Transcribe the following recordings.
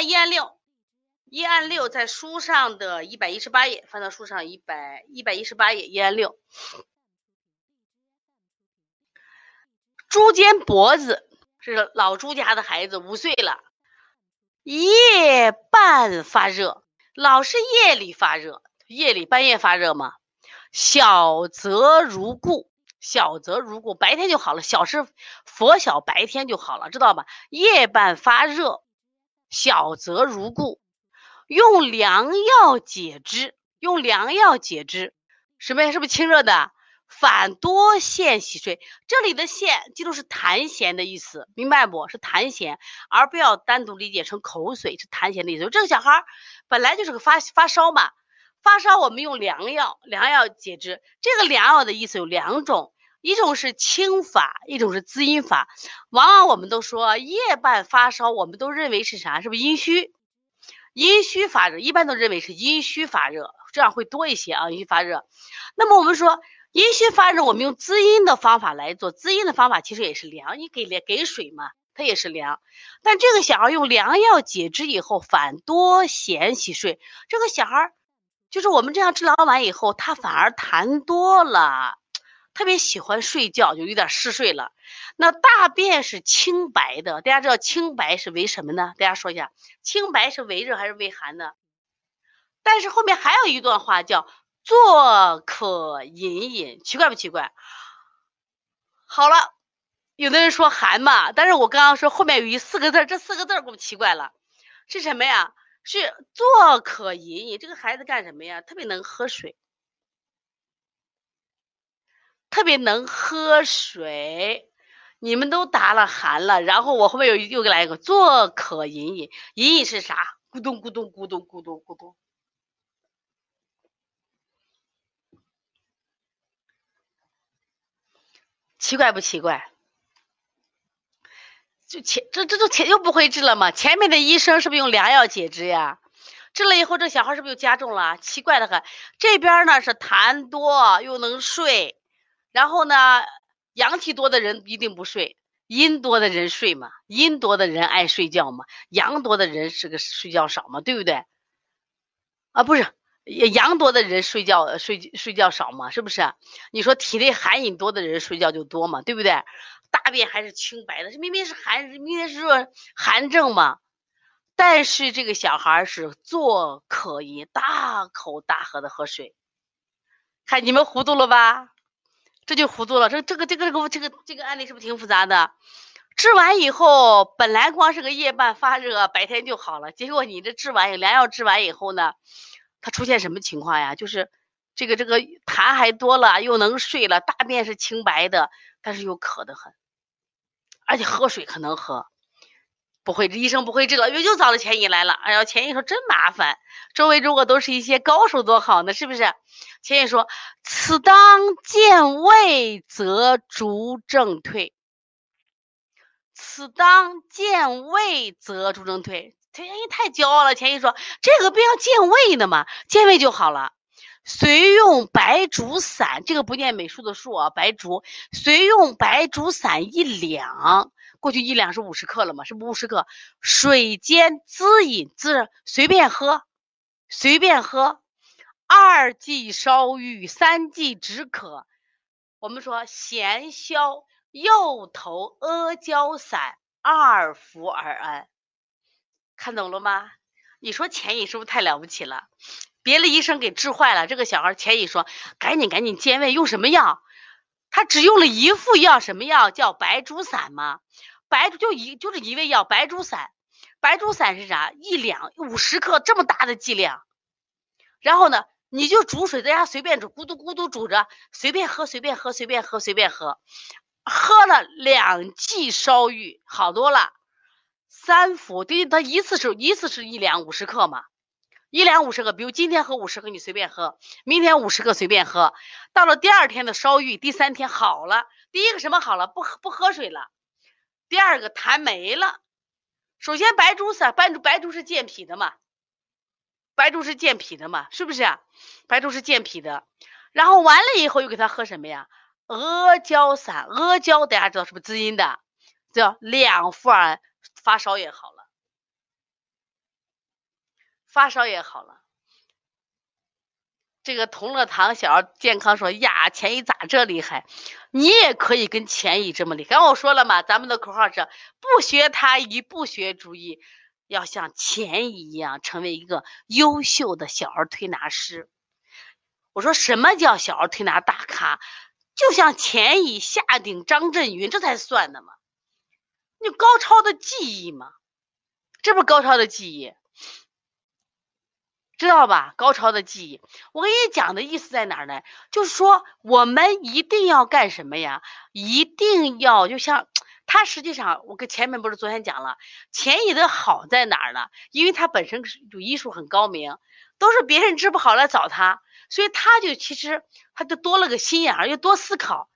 一案六，一案六在书上的一百一十八页，翻到书上一百一百一十八页，一案六。朱坚脖子是老朱家的孩子，五岁了，夜半发热，老是夜里发热，夜里半夜发热嘛。小则如故，小则如故，白天就好了。小是佛小，白天就好了，知道吧？夜半发热，小则如故，用凉药解之，用凉药解之，什么呀？是不是清热的？反多涎洗睡，这里的涎记住是痰涎的意思，明白不？是痰涎，而不要单独理解成口水，是痰涎的意思。这个小孩本来就是个发发烧嘛。发烧，我们用凉药，凉药解之。这个凉药的意思有两种，一种是清法，一种是滋阴法。往往我们都说夜半发烧，我们都认为是啥？是不是阴虚？阴虚发热，一般都认为是阴虚发热，这样会多一些啊。阴虚发热，那么我们说阴虚发热，我们用滋阴的方法来做，滋阴的方法其实也是凉，你给给水嘛，它也是凉。但这个小孩用凉药解之以后，反多涎洗睡，这个小孩。就是我们这样治疗完以后，他反而痰多了，特别喜欢睡觉，就有点嗜睡了。那大便是清白的，大家知道清白是为什么呢？大家说一下，清白是为热还是为寒呢？但是后面还有一段话叫“坐可饮饮”，奇怪不奇怪？好了，有的人说寒嘛，但是我刚刚说后面有一四个字，这四个字给我奇怪了，是什么呀？是坐可饮饮，这个孩子干什么呀？特别能喝水，特别能喝水。你们都答了寒了，然后我后面又又给来一个坐可饮饮，饮饮是啥？咕咚咕咚咕咚咕咚咕咚，奇怪不奇怪？就前这这都前又不会治了吗？前面的医生是不是用凉药解之呀？治了以后，这小孩是不是又加重了？奇怪的很。这边呢是痰多又能睡，然后呢阳气多的人一定不睡，阴多的人睡嘛，阴多的人爱睡觉嘛，阳多的人是个睡觉少嘛，对不对？啊，不是，阳多的人睡觉睡睡觉少嘛，是不是？你说体内寒饮多的人睡觉就多嘛，对不对？大便还是清白的，这明明是寒，明明是热寒症嘛。但是这个小孩是坐可饮，大口大喝的喝水。看你们糊涂了吧？这就糊涂了。这这个这个这个这个这个案例是不是挺复杂的？治完以后，本来光是个夜半发热，白天就好了。结果你这治完良药治完以后呢，他出现什么情况呀？就是这个这个痰还多了，又能睡了，大便是清白的。但是又渴得很，而且喝水可能喝，不会，医生不会治了，又又找了钱乙来了。哎呀，钱乙说真麻烦，周围如果都是一些高手多好呢，是不是？钱乙说：“此当见胃，则逐正退。此当见胃，则逐正退。”钱乙太骄傲了。钱乙说：“这个病要见胃的嘛，见胃就好了。”随用白术散，这个不念美术的术啊，白术。随用白术散一两，过去一两是五十克了嘛，是不五十克？水煎滋饮，滋随便喝，随便喝。二剂烧郁，三剂止渴。我们说咸消右头阿胶散二服而安，看懂了吗？你说钱乙是不是太了不起了？别的医生给治坏了，这个小孩钱乙说：“赶紧赶紧健胃，用什么药？”他只用了一副药，什么药？叫白术散吗？白就一就是一味药，白术散。白术散是啥？一两五十克这么大的剂量。然后呢，你就煮水在家随便煮，咕嘟咕嘟煮着，随便喝，随便喝，随便喝，随便喝。喝了两剂烧愈，好多了。三服，对，他一次是一次是一两五十克嘛。一两五十克，比如今天喝五十克，你随便喝；明天五十克随便喝。到了第二天的烧愈，第三天好了。第一个什么好了？不喝不喝水了。第二个痰没了。首先白术散，白术白术是健脾的嘛？白术是健脾的嘛？是不是啊？白术是健脾的。然后完了以后又给他喝什么呀？阿胶散，阿胶大家知道是不是滋阴的？叫两服儿，发烧也好了。发烧也好了。这个同乐堂小儿健康说呀，钱乙咋这厉害？你也可以跟钱乙这么厉害。刚我说了嘛，咱们的口号是不学他医，不学中医，要像钱乙一样，成为一个优秀的小儿推拿师。我说什么叫小儿推拿大咖？就像钱乙、夏鼎、张振云，这才算的嘛。你高超的技艺嘛，这不高超的技艺。知道吧？高超的记忆，我跟你讲的意思在哪儿呢？就是说，我们一定要干什么呀？一定要就像他，实际上我跟前面不是昨天讲了，钱乙的好在哪儿呢？因为他本身就医术很高明，都是别人治不好来找他，所以他就其实他就多了个心眼儿，又多思考。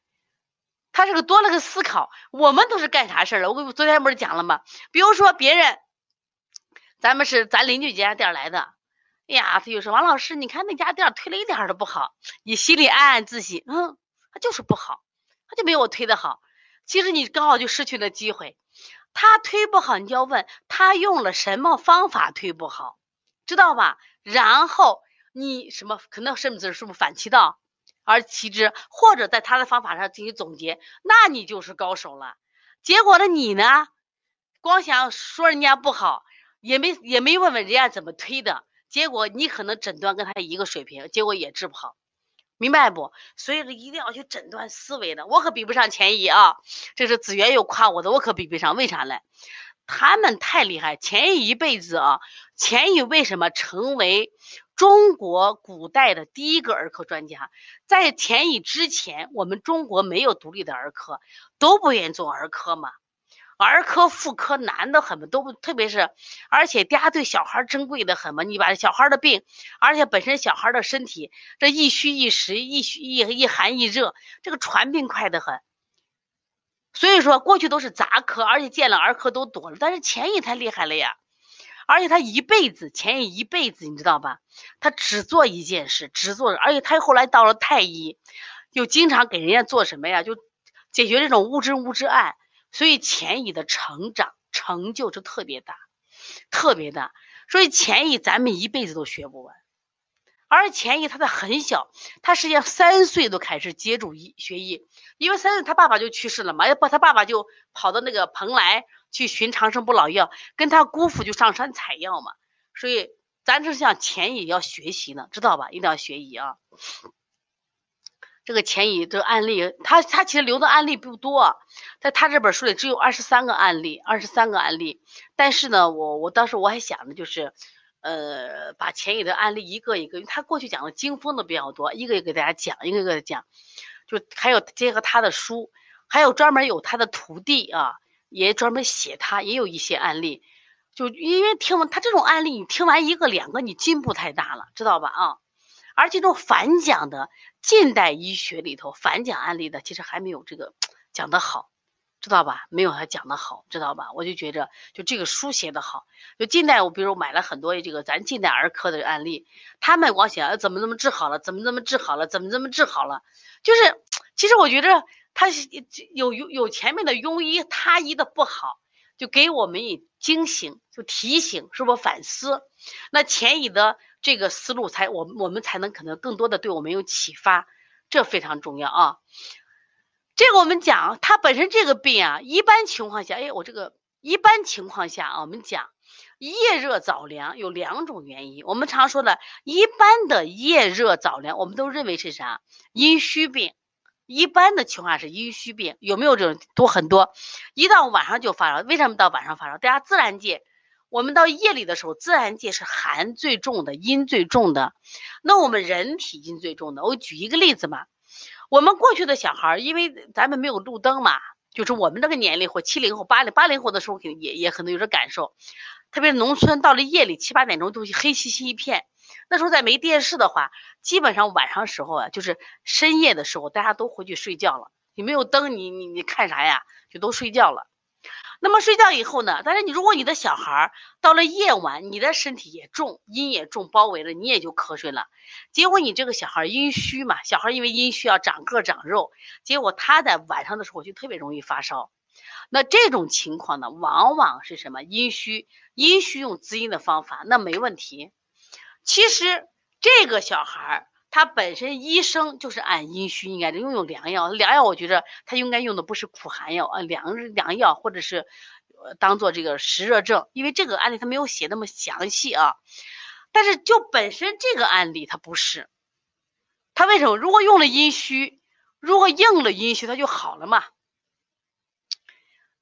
他是个多了个思考。我们都是干啥事儿了？我昨天不是讲了吗？比如说别人，咱们是咱邻居家店来的。呀，他就说王老师，你看那家店推了一点都不好，你心里暗暗自喜，嗯，他就是不好，他就没我推的好。其实你刚好就失去了机会，他推不好，你就要问他用了什么方法推不好，知道吧？然后你什么可能甚至是不是反其道而其之，或者在他的方法上进行总结，那你就是高手了。结果呢，你呢，光想说人家不好，也没也没问问人家怎么推的。结果你可能诊断跟他一个水平，结果也治不好，明白不？所以一定要去诊断思维的。我可比不上钱乙啊，这是子源又夸我的，我可比不上。为啥呢？他们太厉害。钱乙一辈子啊，钱乙为什么成为中国古代的第一个儿科专家？在钱乙之前，我们中国没有独立的儿科，都不愿意做儿科嘛。儿科、妇科难的很嘛，都，特别是，而且大家对小孩珍贵的很嘛。你把小孩的病，而且本身小孩的身体，这一虚一实，一虚一一寒一热，这个传病快得很。所以说，过去都是杂科，而且见了儿科都多了。但是钱也太厉害了呀，而且他一辈子，钱乙一辈子，你知道吧？他只做一件事，只做，而且他后来到了太医，又经常给人家做什么呀？就解决这种乌治乌治案。所以钱乙的成长成就就特别大，特别大。所以钱乙咱们一辈子都学不完。而钱乙他在很小，他实际上三岁都开始接触医学医，因为三岁他爸爸就去世了嘛，要不他爸爸就跑到那个蓬莱去寻长生不老药，跟他姑父就上山采药嘛。所以咱这像钱乙要学习呢，知道吧？一定要学医啊。这个钱乙这个案例，他他其实留的案例不多，在他这本书里只有二十三个案例，二十三个案例。但是呢，我我当时我还想着就是，呃，把钱乙的案例一个一个，因为他过去讲的经风的比较多，一个一个给大家讲，一个一个的讲。就还有结合他的书，还有专门有他的徒弟啊，也专门写他，也有一些案例。就因为听完他这种案例，你听完一个两个，你进步太大了，知道吧？啊。而这种反讲的近代医学里头反讲案例的，其实还没有这个讲的好，知道吧？没有他讲的好，知道吧？我就觉着，就这个书写的好。就近代，我比如买了很多这个咱近代儿科的案例，他们光想怎么怎么治好了，怎么怎么治好了，怎么怎么治好了。就是，其实我觉着他有有有前面的庸医他医的不好，就给我们以惊醒，就提醒，是不反思？那前乙的。这个思路才我我们才能可能更多的对我们有启发，这非常重要啊。这个我们讲，它本身这个病啊，一般情况下，哎，我这个一般情况下啊，我们讲夜热早凉有两种原因。我们常说的，一般的夜热早凉，我们都认为是啥？阴虚病。一般的情况下是阴虚病，有没有这种多很多？一到晚上就发烧，为什么到晚上发烧？大家自然界。我们到夜里的时候，自然界是寒最重的，阴最重的。那我们人体阴最重的，我举一个例子嘛。我们过去的小孩，因为咱们没有路灯嘛，就是我们这个年龄或七零后、八零八零后的时候，肯定也也可能有点感受。特别是农村，到了夜里七八点钟，都黑漆漆一片。那时候再没电视的话，基本上晚上时候啊，就是深夜的时候，大家都回去睡觉了。你没有灯，你你你看啥呀？就都睡觉了。那么睡觉以后呢？但是你如果你的小孩到了夜晚，你的身体也重，阴也重，包围了，你也就瞌睡了。结果你这个小孩阴虚嘛，小孩因为阴虚要长个长肉，结果他在晚上的时候就特别容易发烧。那这种情况呢，往往是什么？阴虚，阴虚用滋阴的方法，那没问题，其实这个小孩他本身医生就是按阴虚应该的用用凉药，凉药我觉得他应该用的不是苦寒药啊，凉凉药或者是当做这个湿热症，因为这个案例他没有写那么详细啊。但是就本身这个案例他不是，他为什么？如果用了阴虚，如果应了阴虚，他就好了嘛。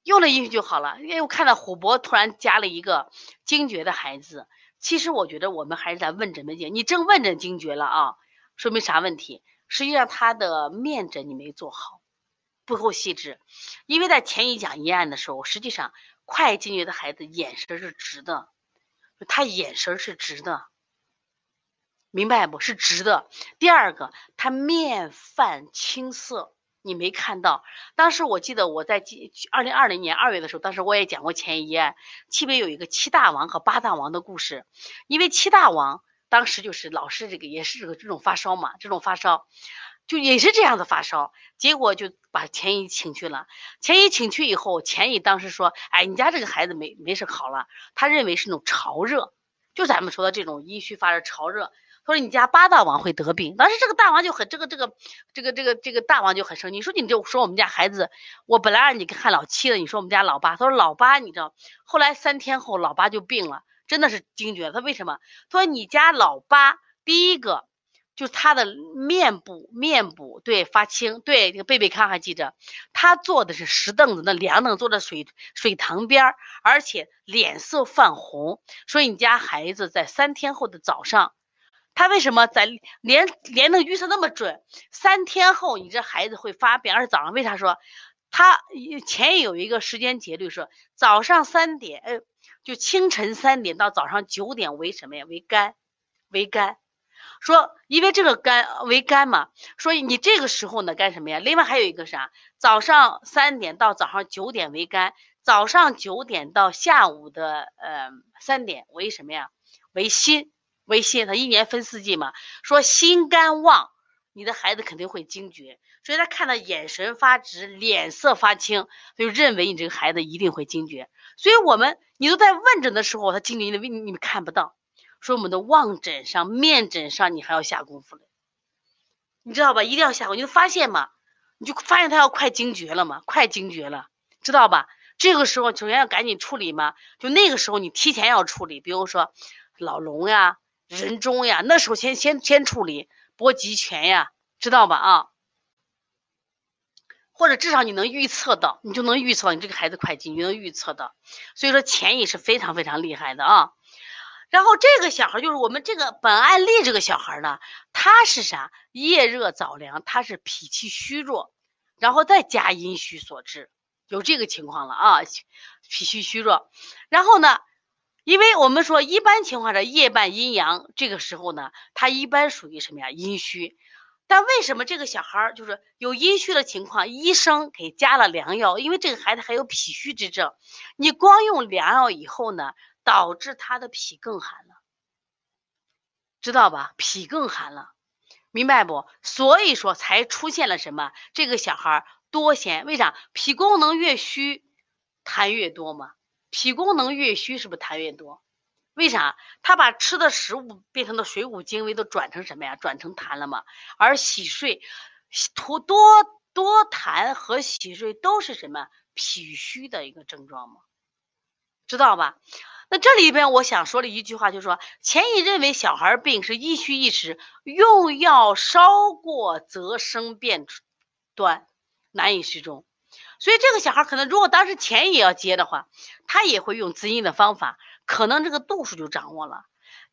用了阴虚就好了，因为我看到虎博突然加了一个惊厥的孩子。其实我觉得我们还是在问诊的阶你正问诊惊厥了啊，说明啥问题？实际上他的面诊你没做好，不够细致。因为在前一讲一案的时候，实际上快惊厥的孩子眼神是直的，他眼神是直的，明白不？是直的。第二个，他面泛青色。你没看到，当时我记得我在二零二零年二月的时候，当时我也讲过前一案，七北有一个七大王和八大王的故事。因为七大王当时就是老是这个也是这个这种发烧嘛，这种发烧就也是这样的发烧，结果就把钱姨请去了。钱姨请去以后，钱姨当时说：“哎，你家这个孩子没没事好了。”他认为是那种潮热，就咱们说的这种阴虚发热潮热。他说你家八大王会得病，当时这个大王就很这个这个这个这个这个大王就很生气，说你就说我们家孩子，我本来让你看老七的，你说我们家老八，他说老八你知道，后来三天后老八就病了，真的是惊厥。他为什么？他说你家老八第一个就是他的面部面部对发青，对这个贝贝康还记着，他坐的是石凳子，那凉凳坐在水水塘边而且脸色泛红，所以你家孩子在三天后的早上。他为什么在连连能预测那么准？三天后你这孩子会发病，而且早上为啥说他前有一个时间节律说早上三点，呃，就清晨三点到早上九点为什么呀？为肝，为肝。说因为这个肝为肝嘛，所以你这个时候呢干什么呀？另外还有一个啥？早上三点到早上九点为肝，早上九点到下午的呃三点为什么呀？为心。为心，他一年分四季嘛，说心肝旺，你的孩子肯定会惊厥，所以他看到眼神发直，脸色发青，他就认为你这个孩子一定会惊厥。所以我们你都在问诊的时候，他惊厥你你你们看不到，说我们的望诊上、面诊上你还要下功夫了，你知道吧？一定要下功夫，你就发现嘛，你就发现他要快惊厥了嘛，快惊厥了，知道吧？这个时候首先要赶紧处理嘛，就那个时候你提前要处理，比如说老龙呀。人中呀，那时候先先先处理搏极拳呀，知道吧啊？或者至少你能预测到，你就能预测你这个孩子快进，你能预测到。所以说潜意是非常非常厉害的啊。然后这个小孩就是我们这个本案例这个小孩呢，他是啥？夜热早凉，他是脾气虚弱，然后再加阴虚所致，有这个情况了啊，脾气虚弱，然后呢？因为我们说，一般情况下夜半阴阳，这个时候呢，他一般属于什么呀？阴虚。但为什么这个小孩儿就是有阴虚的情况，医生给加了凉药？因为这个孩子还有脾虚之症，你光用凉药以后呢，导致他的脾更寒了，知道吧？脾更寒了，明白不？所以说才出现了什么？这个小孩多涎，为啥？脾功能越虚，痰越多嘛。脾功能越虚，是不是痰越多？为啥？他把吃的食物变成的水谷精微都转成什么呀？转成痰了嘛？而洗睡，吐多多痰和洗睡都是什么？脾虚的一个症状吗？知道吧？那这里边我想说的一句话就是说，钱乙认为小孩病是一虚一实，用药稍过则生变端，难以适中。所以这个小孩可能，如果当时钱也要接的话，他也会用滋阴的方法，可能这个度数就掌握了。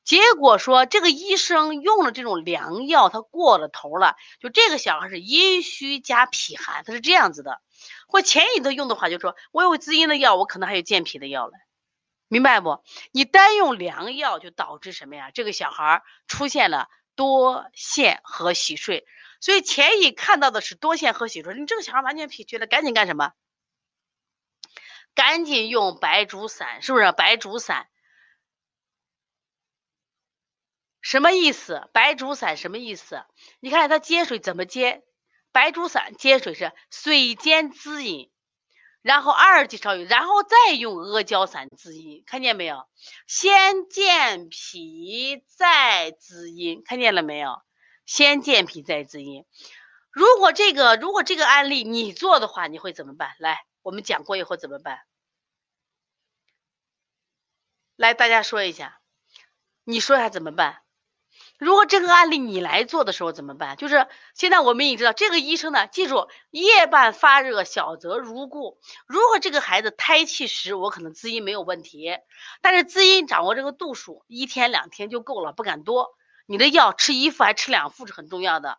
结果说这个医生用了这种凉药，他过了头了。就这个小孩是阴虚加脾寒，他是这样子的。或钱乙都用的话，就说我有滋阴的药，我可能还有健脾的药了，明白不？你单用凉药就导致什么呀？这个小孩出现了多陷和洗睡。所以钱乙看到的是多线和血说你这个小孩完全脾虚了，赶紧干什么？赶紧用白术散，是不是？白术散什么意思？白术散什么意思？你看它接水怎么接？白术散接水是水煎滋阴，然后二级超语，然后再用阿胶散滋阴，看见没有？先健脾再滋阴，看见了没有？先健脾再滋阴。如果这个如果这个案例你做的话，你会怎么办？来，我们讲过以后怎么办？来，大家说一下，你说一下怎么办？如果这个案例你来做的时候怎么办？就是现在我们已经知道，这个医生呢，记住夜半发热，小则如故。如果这个孩子胎气时，我可能滋阴没有问题，但是滋阴掌握这个度数，一天两天就够了，不敢多。你的药吃一副还吃两副是很重要的。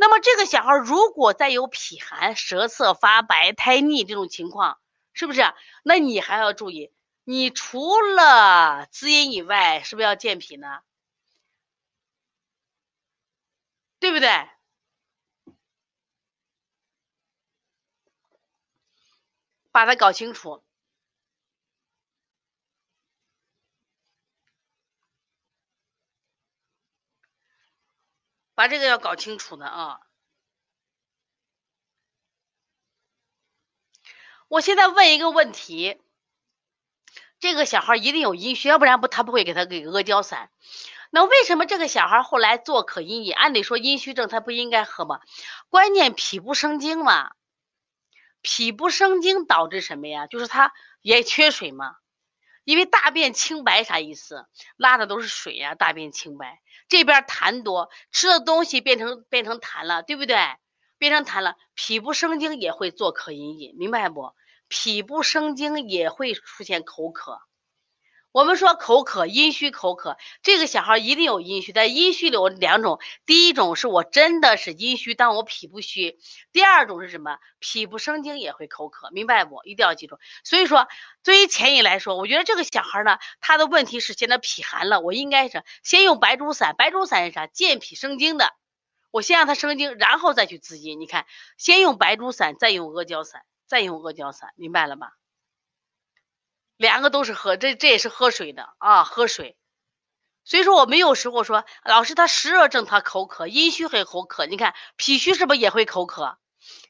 那么这个小孩如果再有脾寒、舌色发白、苔腻这种情况，是不是？那你还要注意，你除了滋阴以外，是不是要健脾呢？对不对？把它搞清楚，把这个要搞清楚的啊！我现在问一个问题：这个小孩一定有阴虚，要不然不他不会给他给阿胶散。那为什么这个小孩后来做可阴饮？按理说阴虚症他不应该喝吗？关键脾不生精嘛，脾不生精导致什么呀？就是他也缺水嘛。因为大便清白啥意思？拉的都是水呀，大便清白。这边痰多，吃的东西变成变成痰了，对不对？变成痰了，脾不生津也会做渴饮饮，明白不？脾不生津也会出现口渴。我们说口渴，阴虚口渴，这个小孩一定有阴虚。但阴虚里有两种，第一种是我真的是阴虚，但我脾不虚；第二种是什么？脾不生精也会口渴，明白不？一定要记住。所以说，对于前引来说，我觉得这个小孩呢，他的问题是现在脾寒了，我应该是先用白术散。白术散是啥？健脾生精的。我先让他生精，然后再去滋阴。你看，先用白术散，再用阿胶散，再用阿胶散，明白了吗？两个都是喝，这这也是喝水的啊，喝水。所以说我们有时候说，老师他湿热症他口渴，阴虚会口渴。你看脾虚是不是也会口渴？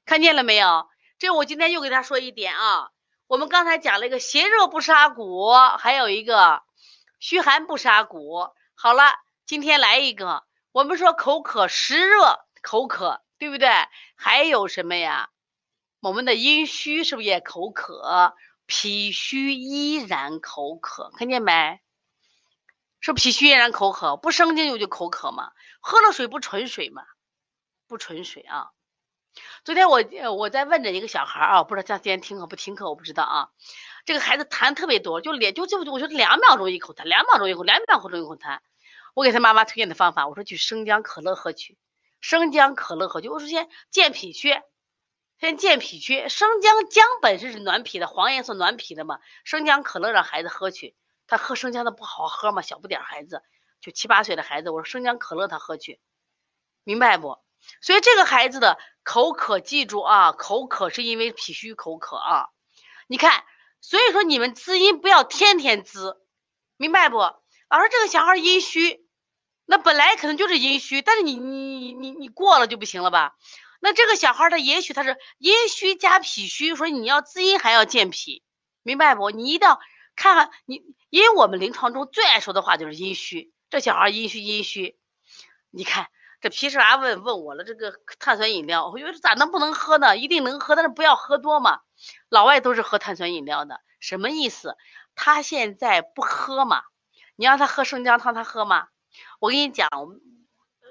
看见了没有？这我今天又给他说一点啊。我们刚才讲了一个邪热不杀骨，还有一个虚寒不杀骨。好了，今天来一个，我们说口渴湿热口渴，对不对？还有什么呀？我们的阴虚是不是也口渴？脾虚依然口渴，看见没？是脾虚依然口渴，不生津就就口渴嘛？喝了水不纯水嘛？不纯水啊！昨天我我在问着一个小孩啊，不知道他今天听课不听课，我不知道啊。这个孩子痰特别多，就连就就我说两秒钟一口痰，两秒钟一口，两秒钟一口痰。我给他妈妈推荐的方法，我说去生姜可乐喝去，生姜可乐喝去。我说先健脾虚。先健脾去，生姜姜本身是暖脾的，黄颜色暖脾的嘛。生姜可乐让孩子喝去，他喝生姜的不好喝嘛，小不点孩子，就七八岁的孩子，我说生姜可乐他喝去，明白不？所以这个孩子的口渴，记住啊，口渴是因为脾虚口渴啊。你看，所以说你们滋阴不要天天滋，明白不？老师这个小孩阴虚，那本来可能就是阴虚，但是你你你你过了就不行了吧？那这个小孩他也许他是阴虚加脾虚，所以你要滋阴还要健脾，明白不？你一定要看看你，因为我们临床中最爱说的话就是阴虚。这小孩阴虚阴虚，你看这皮实娃问问我了，这个碳酸饮料，我觉得咋能不能喝呢？一定能喝，但是不要喝多嘛。老外都是喝碳酸饮料的，什么意思？他现在不喝嘛？你让他喝生姜汤，他喝吗？我跟你讲。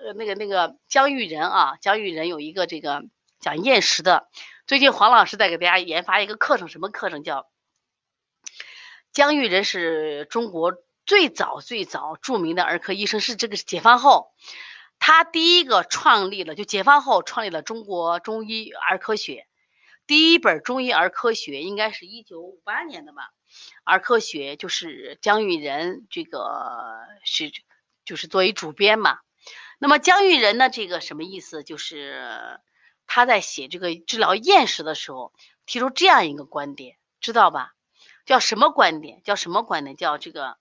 呃，那个那个姜育仁啊，姜育仁有一个这个讲厌食的。最近黄老师在给大家研发一个课程，什么课程叫？姜育仁是中国最早最早著名的儿科医生，是这个解放后，他第一个创立了，就解放后创立了中国中医儿科学，第一本中医儿科学应该是一九五八年的吧？儿科学就是姜育仁这个是就是作为主编嘛。那么姜育仁呢？这个什么意思？就是他在写这个治疗厌食的时候，提出这样一个观点，知道吧？叫什么观点？叫什么观点？叫这个，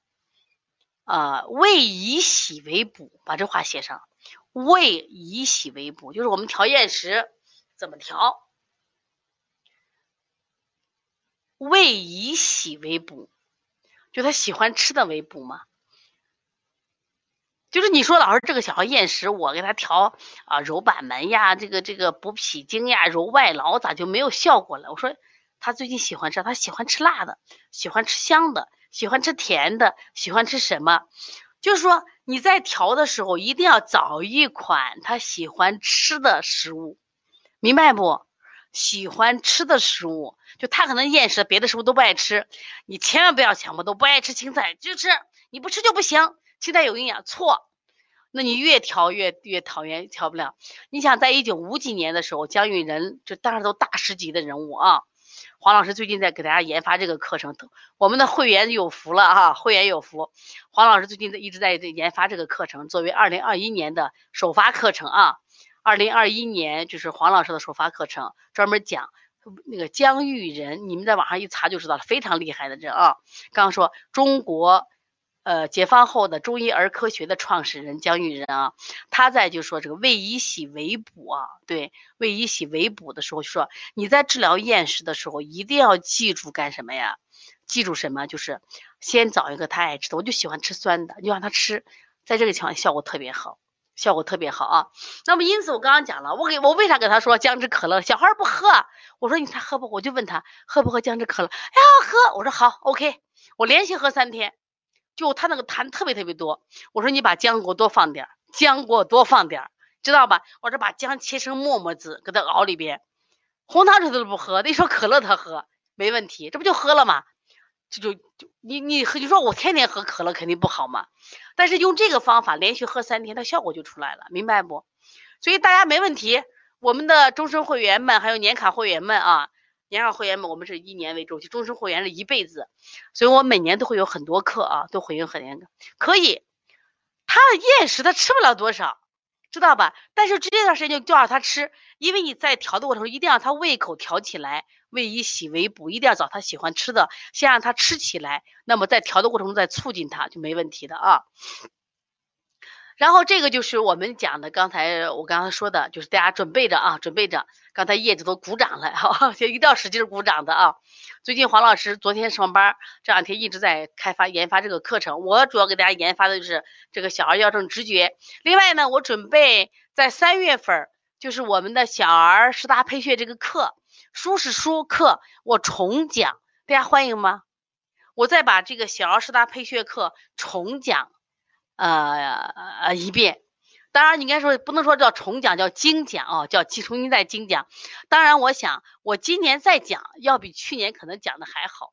呃，胃以喜为补，把这话写上。胃以喜为补，就是我们调厌食怎么调？胃以喜为补，就他喜欢吃的为补嘛。就是你说老师这个小孩厌食，我给他调啊揉板门呀，这个这个补脾经呀，揉外劳，咋就没有效果了？我说他最近喜欢吃，他喜欢吃辣的，喜欢吃香的，喜欢吃甜的，喜欢吃什么？就是说你在调的时候，一定要找一款他喜欢吃的食物，明白不？喜欢吃的食物，就他可能厌食，别的食物都不爱吃，你千万不要强迫，都不爱吃青菜就吃，你不吃就不行。期待有营养，错，那你越调越越讨厌，调不了。你想，在一九五几年的时候，姜育仁就当时都大师级的人物啊。黄老师最近在给大家研发这个课程，我们的会员有福了啊，会员有福。黄老师最近一直在研发这个课程，作为二零二一年的首发课程啊。二零二一年就是黄老师的首发课程，专门讲那个姜育仁，你们在网上一查就知道了，非常厉害的人啊。刚刚说中国。呃，解放后的中医儿科学的创始人姜育仁啊，他在就说这个胃以喜为补啊，对，胃以喜为补的时候，说你在治疗厌食的时候，一定要记住干什么呀？记住什么？就是先找一个他爱吃的，我就喜欢吃酸的，你就让他吃，在这个情况效果特别好，效果特别好啊。那么因此我刚刚讲了，我给我为啥给他说姜汁可乐？小孩不喝，我说你他喝不？我就问他喝不喝姜汁可乐？哎呀，喝！我说好，OK，我连续喝三天。就他那个痰特别特别多，我说你把姜给我多放点，姜给我多放点，知道吧？我说把姜切成沫沫子，给他熬里边，红糖水他都不喝，那说可乐他喝没问题，这不就喝了吗？这就就你你你说我天天喝可乐肯定不好嘛，但是用这个方法连续喝三天，它效果就出来了，明白不？所以大家没问题，我们的终身会员们还有年卡会员们啊。年卡会员们，我们是一年为周期，终身会员是一辈子，所以我每年都会有很多课啊，都会有很多可以。他的厌食他吃不了多少，知道吧？但是这段时间就叫他吃，因为你在调的过程中一定要他胃口调起来，胃以喜为补，一定要找他喜欢吃的，先让他吃起来，那么在调的过程中再促进他就没问题的啊。然后这个就是我们讲的，刚才我刚才说的，就是大家准备着啊，准备着。刚才叶子都鼓掌了，哈，一定要使劲鼓掌的啊。最近黄老师昨天上班，这两天一直在开发研发这个课程。我主要给大家研发的就是这个小儿药证直觉。另外呢，我准备在三月份，就是我们的小儿十大配穴这个课，书是书课，我重讲，大家欢迎吗？我再把这个小儿十大配穴课重讲。呃呃一遍，当然你应该说不能说叫重讲，叫精讲啊，叫重新再精讲。当然，我想我今年再讲，要比去年可能讲的还好，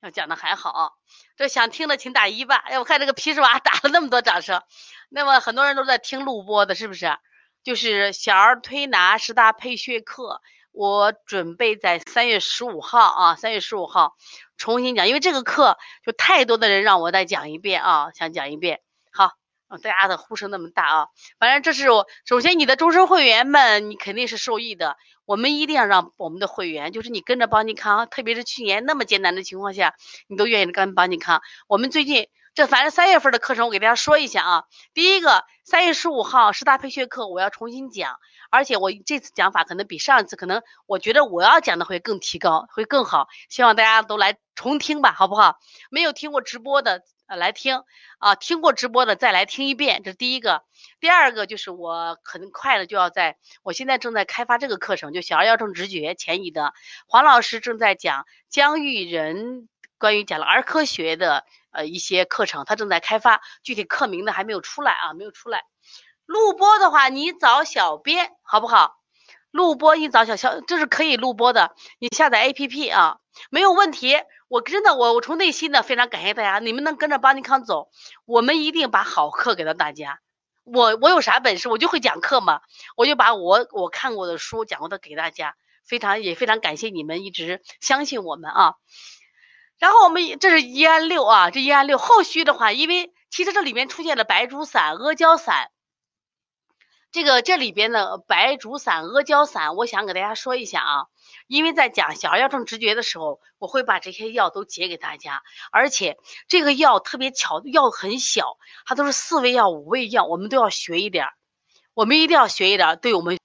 要讲的还好啊。这想听的请打一吧。哎，我看这个皮实娃 打了那么多掌声，那么很多人都在听录播的，是不是？就是小儿推拿十大配穴课，我准备在三月十五号啊，三月十五号重新讲，因为这个课就太多的人让我再讲一遍啊，想讲一遍。啊，大家的呼声那么大啊！反正这是我首先，你的终身会员们，你肯定是受益的。我们一定要让我们的会员，就是你跟着邦尼康，特别是去年那么艰难的情况下，你都愿意跟邦尼康。我们最近这反正三月份的课程，我给大家说一下啊。第一个，三月十五号十大配穴课我要重新讲，而且我这次讲法可能比上一次，可能我觉得我要讲的会更提高，会更好。希望大家都来重听吧，好不好？没有听过直播的。呃，来听啊，听过直播的再来听一遍，这是第一个。第二个就是我很快的就要在，我现在正在开发这个课程，就小儿药证直觉前移的黄老师正在讲姜育仁关于讲了儿科学的呃一些课程，他正在开发，具体课名呢还没有出来啊，没有出来。录播的话，你找小编好不好？录播你找小小，这是可以录播的，你下载 APP 啊，没有问题。我真的，我我从内心的非常感谢大家，你们能跟着邦尼康走，我们一定把好课给到大家。我我有啥本事，我就会讲课嘛，我就把我我看过的书讲过的给大家，非常也非常感谢你们一直相信我们啊。然后我们这是一安六啊，这一安六后续的话，因为其实这里面出现了白术散、阿胶散。这个这里边的白术散、阿胶散，我想给大家说一下啊，因为在讲小儿药症直觉的时候，我会把这些药都解给大家，而且这个药特别巧，药很小，它都是四味药、五味药，我们都要学一点，我们一定要学一点，对我们。